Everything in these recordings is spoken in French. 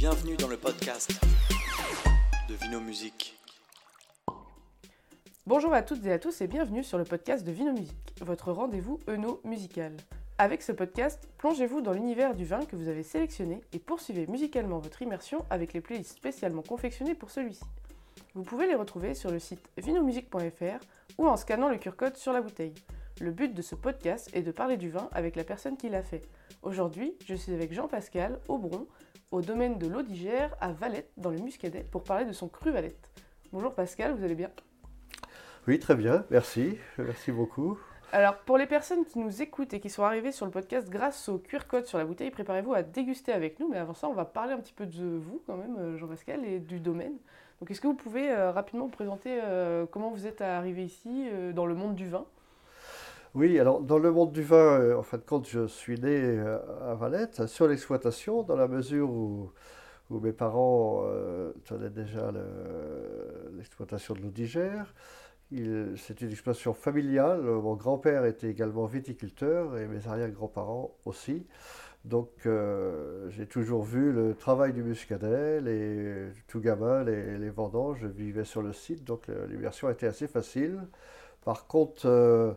Bienvenue dans le podcast de Vino Musique. Bonjour à toutes et à tous et bienvenue sur le podcast de Vino Musique, votre rendez-vous Eno musical. Avec ce podcast, plongez-vous dans l'univers du vin que vous avez sélectionné et poursuivez musicalement votre immersion avec les playlists spécialement confectionnées pour celui-ci. Vous pouvez les retrouver sur le site vinomusique.fr ou en scannant le QR-code sur la bouteille. Le but de ce podcast est de parler du vin avec la personne qui l'a fait. Aujourd'hui, je suis avec Jean-Pascal Aubron, au domaine de l'Audigère à Valette, dans le Muscadet, pour parler de son cru Valette. Bonjour Pascal, vous allez bien? Oui, très bien, merci. Merci beaucoup. Alors, pour les personnes qui nous écoutent et qui sont arrivées sur le podcast grâce au QR code sur la bouteille, préparez-vous à déguster avec nous. Mais avant ça, on va parler un petit peu de vous, quand même, euh, Jean-Pascal, et du domaine. Donc, est-ce que vous pouvez euh, rapidement vous présenter euh, comment vous êtes arrivé ici, euh, dans le monde du vin? Oui, alors dans le monde du vin, euh, en fin de compte, je suis né euh, à Valette, sur l'exploitation, dans la mesure où, mes parents euh, tenaient déjà le- l'exploitation de l'Audigère. C'est une exploitation familiale. Mon grand-père était également viticulteur et mes arrière-grands-parents aussi. Donc j'ai toujours vu le travail du muscadet, les, tout gamin, les, les vendanges, je vivais sur le site, donc l'immersion était assez facile. Par contre,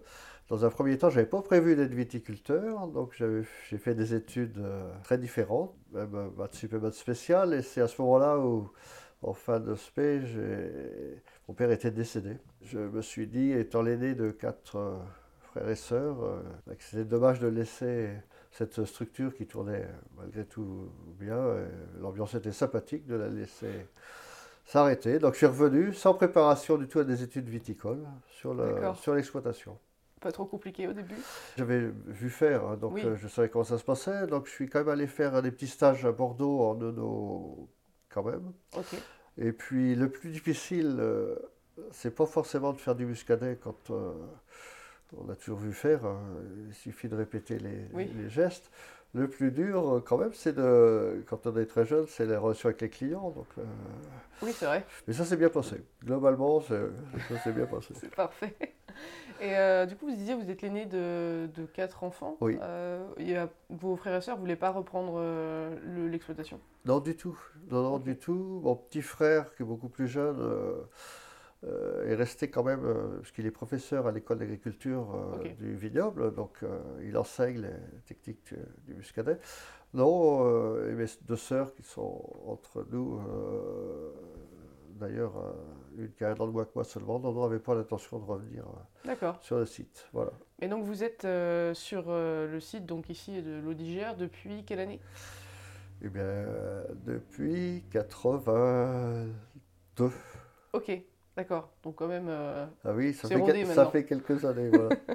dans un premier temps, je n'avais pas prévu d'être viticulteur, donc j'ai fait des études euh, très différentes, même euh, maths sup et maths spéciales, et c'est à ce moment-là où, en fin de spé, mon père était décédé. Je me suis dit, étant l'aîné de quatre euh, frères et sœurs, que c'était dommage de laisser cette structure qui tournait malgré tout bien, l'ambiance était sympathique, de la laisser s'arrêter. Donc je suis revenu sans préparation du tout à des études viticoles sur l'exploitation. Pas trop compliqué au début J'avais vu faire, hein, donc Oui. euh, je savais comment ça se passait. Donc je suis quand même allé faire des petits stages à Bordeaux en nono quand même. Et puis le plus difficile, euh, c'est pas forcément de faire du muscadet quand euh, on a toujours vu faire. hein. Il suffit de répéter les, Oui. les gestes. Le plus dur, quand même, c'est de, quand on est très jeune, c'est les relations avec les clients. Donc, euh, Oui, c'est vrai, mais ça s'est bien passé. Globalement, ça s'est bien passé. c'est parfait. Et euh, du coup, vous disiez, vous êtes l'aîné de, de quatre enfants. Oui. Euh, a- vos frères et sœurs ne voulaient pas reprendre euh, le- l'exploitation? Non, du tout. Non, du tout. Mon petit frère, qui est beaucoup plus jeune, euh, euh, est resté quand même, euh, parce qu'il est professeur à l'école d'agriculture euh, du vignoble, donc euh, il enseigne les techniques du, muscadet. Non, euh, et mes deux sœurs qui sont entre nous, euh, d'ailleurs, euh, une qui a un an de moins que moi seulement, non, non, n'avait pas l'intention de revenir euh, sur le site. Voilà. Et donc, vous êtes euh, sur euh, le site, donc ici, de l'Audigère depuis quelle année? Eh bien, euh, depuis 82. Ok, d'accord. Donc, quand même. Ah oui, ça fait, quel- ça fait quelques années. Voilà.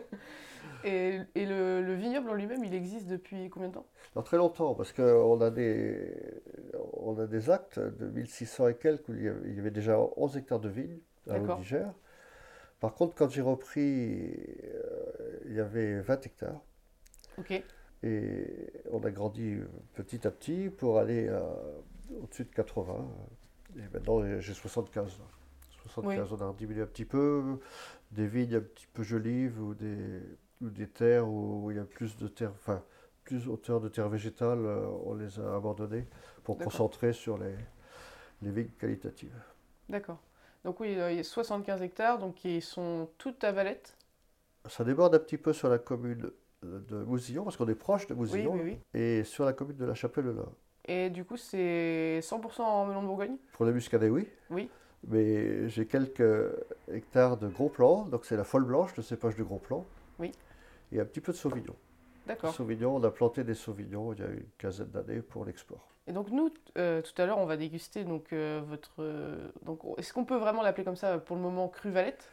Et, et le, le vignoble en lui-même, il existe depuis combien de temps? Dans très longtemps, parce qu'on a des, on a des actes de 1600 et quelques où il y avait, il y avait déjà 11 hectares de vignes à l'Audigère. Par contre, quand j'ai repris, euh, il y avait 20 hectares. Ok, Et on a grandi euh, petit à petit pour aller à- au-dessus de 80. Et maintenant, j'ai 75. là. 75, on a diminué un petit peu. Des vignes un petit peu jolives ou des, ou des terres où il y a plus de terre, enfin, plus hauteur de terre végétale, euh, on les a abandonnées pour concentrer sur les, les vignes qualitatives. d'accord. Donc, oui, euh, il y a 75 hectares, donc qui sont toutes à Valette. Ça déborde un petit peu sur la commune de Mousillon, parce qu'on est proche de Oui, Mousillon, oui, oui. et sur la commune de la Chapelle-là. Et du coup, c'est 100% en melon de Bourgogne? Pour le muscadet, oui. Oui. Mais j'ai quelques hectares de gros plants, donc c'est la folle blanche, le cépage de gros plants. Oui. Et un petit peu de sauvignon. D'accord. Sauvignon, on a planté des sauvignons il y a une quinzaine d'années pour l'export. Et donc nous, euh, tout à l'heure, on va déguster donc euh, votre. euh, donc, est-ce qu'on peut vraiment l'appeler comme ça pour le moment cru Valette?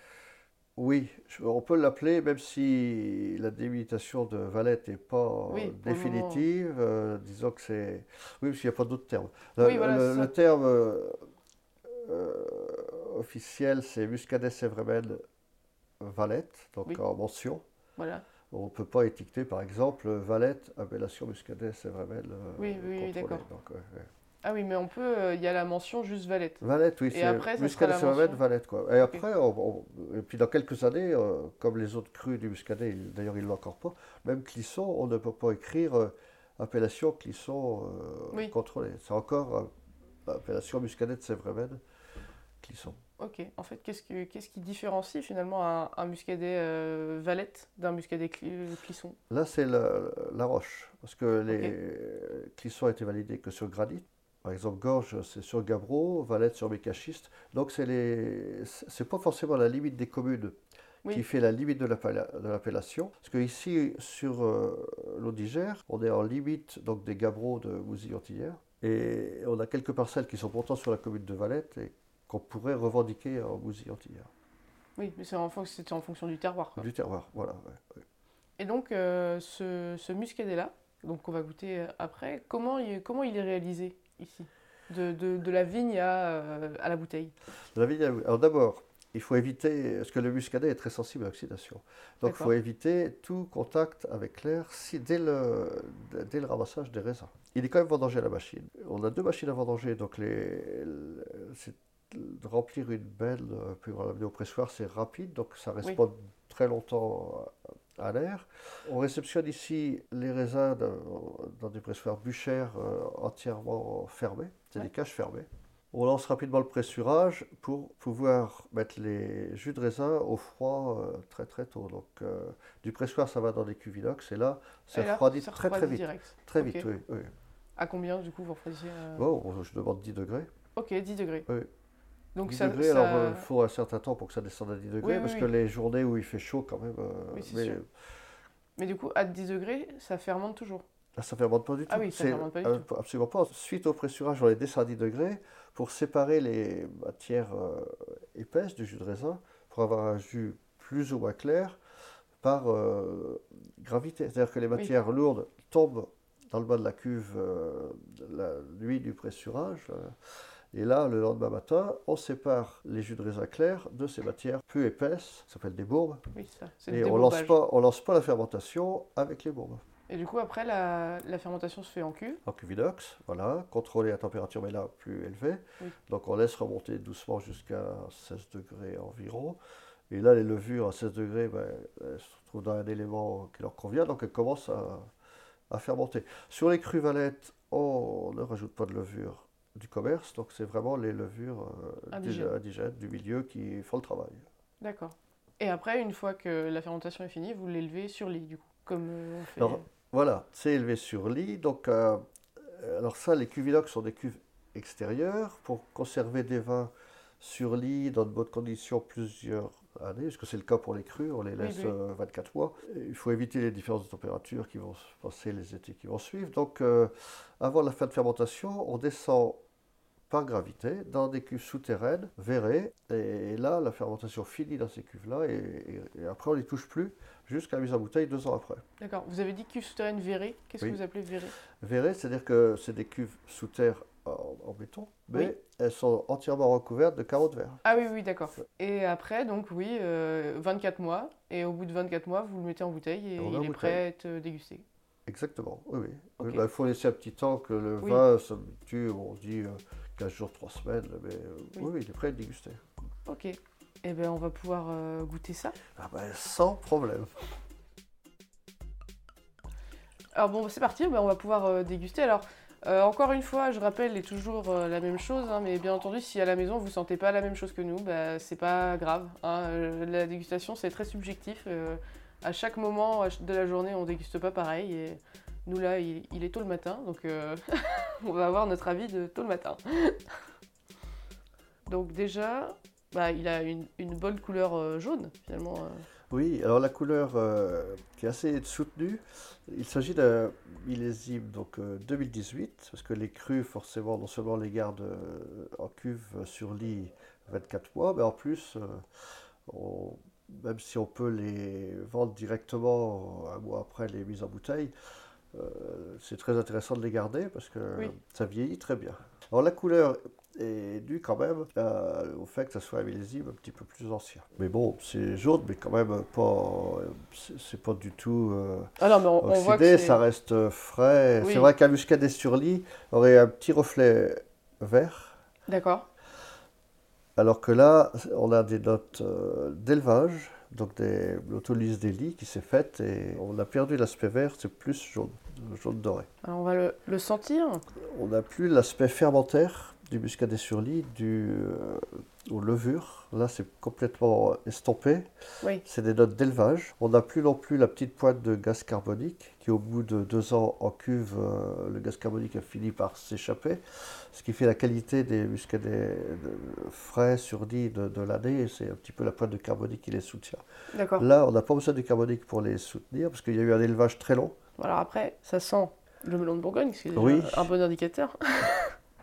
Oui, on peut l'appeler, même si la délimitation de Valette n'est pas Oui, définitive, disons que c'est... Oui, parce qu'il n'y a pas d'autre terme. Le, Oui, voilà, le- c'est ça. le terme officiel, c'est Muscadet Sévrémen Valette, donc Oui. en mention. Voilà. On ne peut pas étiqueter, par exemple, Valette, appellation Muscadet Sévrémen. euh, Oui, oui, oui, contrôlée. d'accord. Donc, ouais, ouais. Ah oui, mais on peut. euh, Il y a la mention juste Valette. Valette, oui, Et c'est Muscadet Sévrémen, mention. Valette, quoi. Et après, on- on- et puis dans quelques années, euh, comme les autres crus du Muscadet, il- d'ailleurs, ils ne l'ont encore pas, même Clisson, on ne peut pas écrire euh, appellation Clisson euh, Oui. contrôlée. C'est encore euh, appellation muscadet de Sèvres-Mène, Clisson. Ok. En fait, qu'est-ce, que, qu'est-ce qui différencie finalement un, un muscadet euh, Valette d'un muscadet Cli- euh, Clisson Là, c'est la, la roche, parce que les Clisson a été validé que sur granit. Par exemple, Gorge, c'est sur gabbro, Valette sur mécachiste. Donc, c'est les, c'est pas forcément la limite des communes Oui. qui fait la limite de l'appella- de l'appellation. Parce que ici, sur euh, l'Audigère, on est en limite donc des gabbros de Mousillon-Tillère. Et on a quelques parcelles qui sont pourtant sur la commune de Valette et qu'on pourrait revendiquer en Mousillon-Tillère. Oui, mais c'est en, fonction du terroir. quoi. Du terroir, voilà. ouais, ouais. Et donc, euh, ce, ce muscadet-là, donc qu'on va goûter euh, après, comment il, comment il est réalisé ici? De, de- de la vigne à, euh, à la bouteille La vigne à- Alors d'abord, il faut éviter, parce que le muscadet est très sensible à l'oxydation. Donc il faut éviter tout contact avec l'air si, dès, le, dès le ramassage des raisins. Il est quand même vendangé à la machine. On a deux machines à vendanger, donc les, le- c'est de remplir une belle, euh, puis on l'amener au pressoir, c'est rapide, donc ça reste Oui. pas très longtemps à, à l'air. On réceptionne ici les raisins dans, dans des pressoirs bûchères euh, entièrement fermés, c'est Ouais. des cages fermées. On lance rapidement le pressurage pour pouvoir mettre les jus de raisin au froid euh, très très tôt. Donc euh, du pressoir ça va dans des cuves inox et là c'est là, refroidi ça très très vite. direct. Très vite, oui. oui. À combien, du coup, vous refroidissez euh, Bon, je demande 10 degrés. Ok, 10 degrés. Oui. Donc 10 ça, degrés, ça- alors euh, il faut un certain temps pour que ça descende à 10 degrés, Oui, parce oui, que oui. les journées où il fait chaud quand même, euh, mais. Mais du coup, à 10 degrés, ça fermente toujours. ça ne fermente pas du tout. Ah oui, ça fermente pas du euh, tout. Absolument pas. Suite au pressurage, on les descend à 10 degrés pour séparer les matières euh, épaisses du jus de raisin, pour avoir un jus plus ou moins clair par euh, gravité. C'est-à-dire que les matières lourdes tombent dans le bas de la cuve euh, la nuit du pressurage. Et là, le lendemain matin, on sépare les jus de raisin clairs de ces matières peu épaisses, ça s'appelle des bourbes. Oui, ça. Et on lance pas, on lance pas la fermentation avec les bourbes. Et du coup, après, la, la fermentation se fait en cuve. En cuve inox, voilà, contrôler la température, mais là plus élevée. Oui. Donc on laisse remonter doucement jusqu'à 16 degrés environ. Et là, les levures à 16 degrés, ben, elles se retrouvent dans un élément qui leur convient, donc elles commencent à, à fermenter. Sur les crues valettes, on ne rajoute pas de levure du commerce, donc c'est vraiment les levures euh, du- Indigènes. du milieu qui font le travail. D'accord. Et après, une fois que la fermentation est finie, vous l'élevez sur lit, du coup. Comme euh, on fait. Alors, Voilà, c'est élevé sur lit. Donc, euh, euh, alors ça, les inox sont des cuves extérieures pour conserver des vins sur lit dans de bonnes conditions plusieurs années, puisque c'est le cas pour les crus, on les laisse oui. euh, 24 mois. Et il faut éviter les différences de température qui vont se passer les étés qui vont suivre. Donc, euh, avant la fin de fermentation, on descend par gravité dans des cuves souterraines, verrées, et là, la fermentation finit dans ces cuves-là, et, après, on ne les touche plus jusqu'à la mise en bouteille deux ans après. D'accord. Vous avez dit cuve souterraine verrée. Qu'est-ce Oui. que vous appelez verrée Verrées, c'est-à-dire que c'est des cuves sous terre en, en béton, mais Oui. elles sont entièrement recouvertes de carreaux de verre. Ah oui, oui, d'accord. Et après, donc oui, euh, 24 mois. Et au bout de 24 mois, vous le mettez en bouteille et il est bouteille. prêt à être dégusté. Exactement, oui, oui. Bah, Il faut laisser un petit temps que le Oui. vin s'habitue, on dit euh, 15 jours, 3 semaines, mais euh, Oui. il est prêt à dégusté. Ok. Eh bien, on va pouvoir euh, goûter ça. Ah ben, sans problème. Alors bon, c'est parti, ben, on va pouvoir euh, déguster. Alors, encore une fois, je rappelle, et toujours la même chose, hein, mais bien entendu, si à la maison vous sentez pas la même chose que nous, bah, c'est pas grave. hein. La dégustation, c'est très subjectif. à chaque moment de la journée, on déguste pas pareil. Et nous, là, il, est tôt le matin, donc euh, on va avoir notre avis de tôt le matin. donc déjà, bah, il a une, bonne couleur euh, jaune, finalement. euh. Oui, alors la couleur qui est assez soutenue, il s'agit d'un millésime donc, euh, 2018, parce que les crus, forcément, non seulement les gardent en cuve sur lit 24 mois, mais en plus, même si on peut les vendre directement un mois après les mises en bouteille, c'est très intéressant de les garder parce que Oui. ça vieillit très bien. Alors la couleur est due quand même euh, au fait que ça soit un millésime un petit peu plus ancien. Mais bon, c'est jaune, mais quand même pas, c'est pas du tout euh, Ah non, mais on, on voit que oxydé, ça reste euh, frais. Oui. C'est vrai qu'un muscadet sur lit aurait un petit reflet vert. D'accord. Alors que là, on a des notes euh, d'élevage, donc l'autolyse des lits qui s'est faite et on a perdu l'aspect vert, c'est plus jaune, jaune doré. Alors on va le, le sentir. On n'a plus l'aspect fermentaire du muscadet sur lit, du, euh, aux levures. Là, c'est complètement estompé. Oui. C'est des notes d'élevage. On n'a plus non plus la petite pointe de gaz carbonique, qui au bout de deux ans en cuve, euh, le gaz carbonique a fini par s'échapper. Ce qui fait la qualité des muscadets de- frais sur de, de l'année. C'est un petit peu la pointe de carbonique qui les soutient. Là, on n'a pas besoin de carbonique pour les soutenir, parce qu'il y a eu un élevage très long. Alors après, ça sent le melon de Bourgogne, ce qui est déjà Oui. un bon indicateur.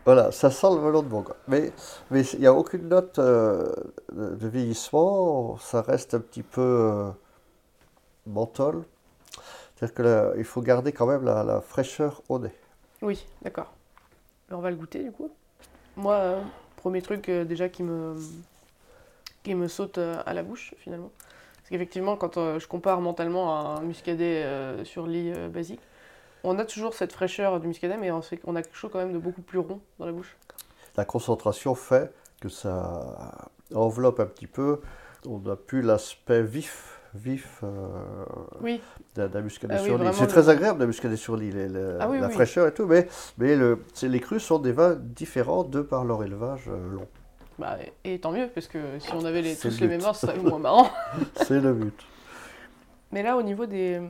Voilà, ça sent le melon de Bourgogne. Mais mais il n'y a aucune note euh, de, vieillissement, ça reste un petit peu euh, menthol. C'est-à-dire que là, il faut garder quand même la, la fraîcheur au nez. Oui, d'accord. On va le goûter du coup. Moi, euh, premier truc déjà qui me, qui me saute à la bouche finalement. Parce qu'effectivement, quand euh, je compare mentalement à un muscadet euh, sur lit euh, basique, on a toujours cette fraîcheur du muscadet, mais on, sait qu'on a quelque chose quand même de beaucoup plus rond dans la bouche. La concentration fait que ça enveloppe un petit peu. On n'a plus l'aspect vif, vif Oui, d'un muscadet Ah oui, sur lit. vraiment C'est très agréable d'un muscadet sur Ah oui, la fraîcheur et tout, mais, mais le, les crus sont des vins différents de par leur élevage long. Bah, et, tant mieux, parce que si on avait les, tous le les mêmes heures, ce serait moins marrant. C'est le but. Mais là, au niveau des.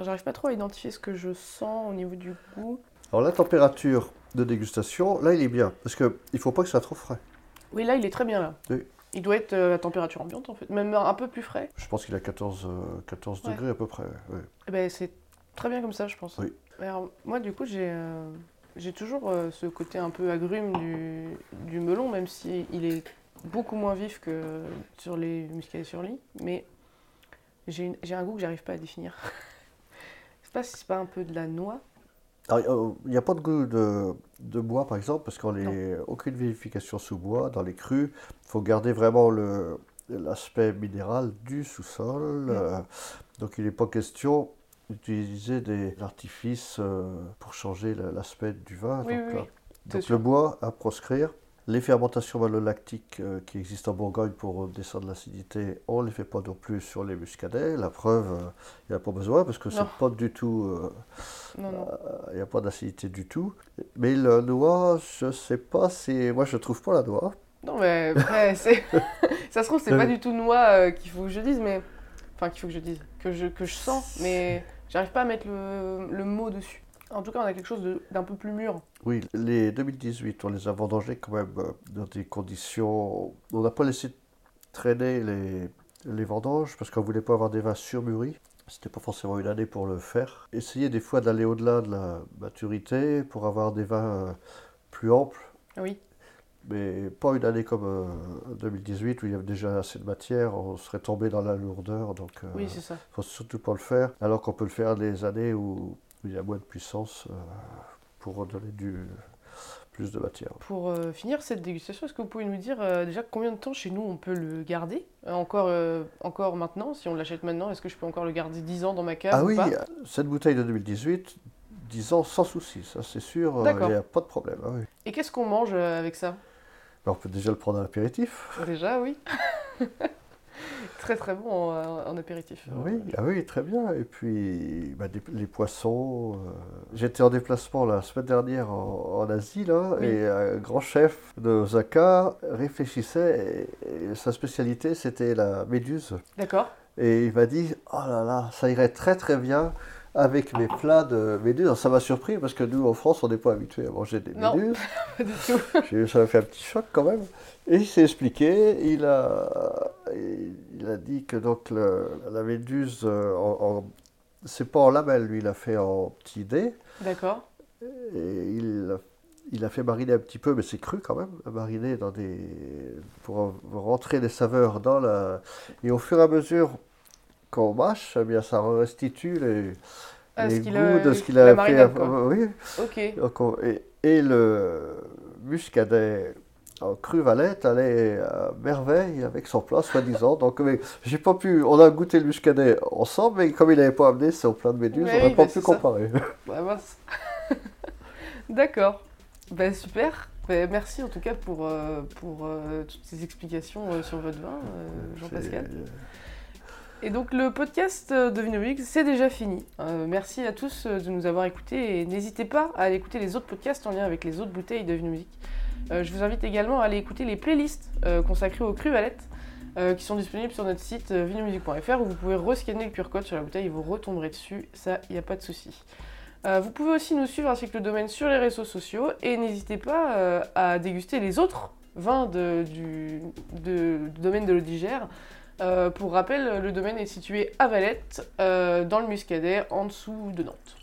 J'arrive pas trop à identifier ce que je sens au niveau du goût. Alors la température de dégustation, là il est bien, parce qu'il ne faut pas que ça soit trop frais. Oui, là, il est très bien là. Oui. Il doit être euh, à température ambiante en fait, même un peu plus frais. Je pense qu'il a 14, euh, 14 Ouais. degrés à peu près. ouais. Eh ben, c'est très bien comme ça, je pense. Oui. Alors, moi, du coup, j'ai euh, j'ai toujours euh, ce côté un peu agrume du, du melon, même si il est beaucoup moins vif que sur les muscadets sur lit. Mais j'ai un goût que j'arrive pas à définir. je sais pas si c'est pas un peu de la noix. Il n'y a pas de goût de, de bois par exemple, parce qu'on n'a aucune vérification sous bois. Dans les crus, il faut garder vraiment l'aspect minéral du sous-sol. euh, donc il n'est pas question d'utiliser des artifices euh, pour changer le- l'aspect du vin. Oui, donc, oui, là, oui. C'est Donc sûr. le bois à proscrire. Les fermentations malolactiques euh, qui existent en Bourgogne pour descendre l'acidité, on ne les fait pas non plus sur les muscadets. La preuve, euh, il n'y a pas besoin parce que c'est pas du tout, euh, il n'y a pas d'acidité du tout. Mais la noix, je sais pas, si moi je trouve pas la noix. Non, mais après, ça se trouve, c'est pas du tout noix euh, qu'il faut que je dise, mais. Enfin, qu'il faut que je dise, que je, que je sens, mais j'arrive pas à mettre le, le mot dessus. En tout cas, on a quelque chose d'un peu plus mûr. Oui, les 2018, on les a vendangés quand même euh, dans des conditions. On n'a pas laissé traîner les, les vendanges parce qu'on voulait pas avoir des vins surmûris. C'était pas forcément une année pour le faire. Essayez des fois d'aller au-delà de la maturité pour avoir des vins euh, plus amples, Oui, mais pas une année comme euh, 2018 où il y avait déjà assez de matière, on serait tombé dans la lourdeur, donc euh, oui, c'est ça. faut surtout pas le faire, alors qu'on peut le faire des années où, où il y a moins de puissance euh, pour donner du, plus de matière. Pour euh, finir cette dégustation, est-ce que vous pouvez nous dire euh, déjà combien de temps chez nous on peut le garder? Euh, encore, euh, encore maintenant, si on l'achète maintenant, est-ce que je peux encore le garder 10 ans dans ma cave Ah ou oui, pas? cette bouteille de 2018, 10 ans sans souci, ça c'est sûr, euh, il n'y a pas de problème. oui. Et qu'est-ce qu'on mange euh, avec ça? On peut déjà le prendre à l'apéritif. Déjà, oui. très très bon en, en apéritif. Oui, ah oui, très bien. Et puis, bah, des- les poissons. euh, J'étais en déplacement la semaine dernière en, en Asie, là, Oui. et un grand chef de Osaka réfléchissait, et, et sa spécialité, c'était la méduse. D'accord. Et il m'a dit, oh là là, ça irait très très bien avec mes plats de méduses. Alors, ça m'a surpris, parce que nous, en France, on n'est pas habitué à manger des Non. méduses. Pas du tout. Ça m'a fait un petit choc quand même. Et il s'est expliqué, il a, il a dit que donc le- la méduse, euh, c'est pas en lamelles, lui, il a fait en petit dés. D'accord. Et il a, il a fait mariner un petit peu, mais c'est cru quand même, mariner dans des, pour rentrer les saveurs dans la. Et au fur et à mesure qu'on mâche, eh bien, ça restitue les, Ah, les goûts a- de ce qu'il a fait. Oui, Ok. donc, on- et, et le muscadet en cru valette allait à merveille avec son plat, soi-disant. Donc, mais j'ai pas pu. On a goûté le muscadet ensemble, mais comme il n'avait pas amené son plat de méduse, on n'a oui, pas pu comparer. Bah. D'accord. Bah, super. Bah, merci en tout cas pour, euh, pour euh, toutes ces explications euh, sur votre vin, Jean-Pascal. Et donc le podcast euh, de Vinomix, c'est déjà fini. Euh, merci à tous euh, de nous avoir écoutés et n'hésitez pas à aller écouter les autres podcasts en lien avec les autres bouteilles de Vinomique. je vous invite également à aller écouter les playlists consacrées aux crues Valette. qui sont disponibles sur notre site vinomusique.fr où vous pouvez rescanner le QR code sur la bouteille et vous retomberez dessus, ça, il n'y a pas de souci. vous pouvez aussi nous suivre ainsi que le domaine sur les réseaux sociaux et n'hésitez pas à déguster les autres vins du, domaine de l'Odigère. Euh, pour rappel, le domaine est situé à Valette, euh, dans le Muscadet, en dessous de Nantes.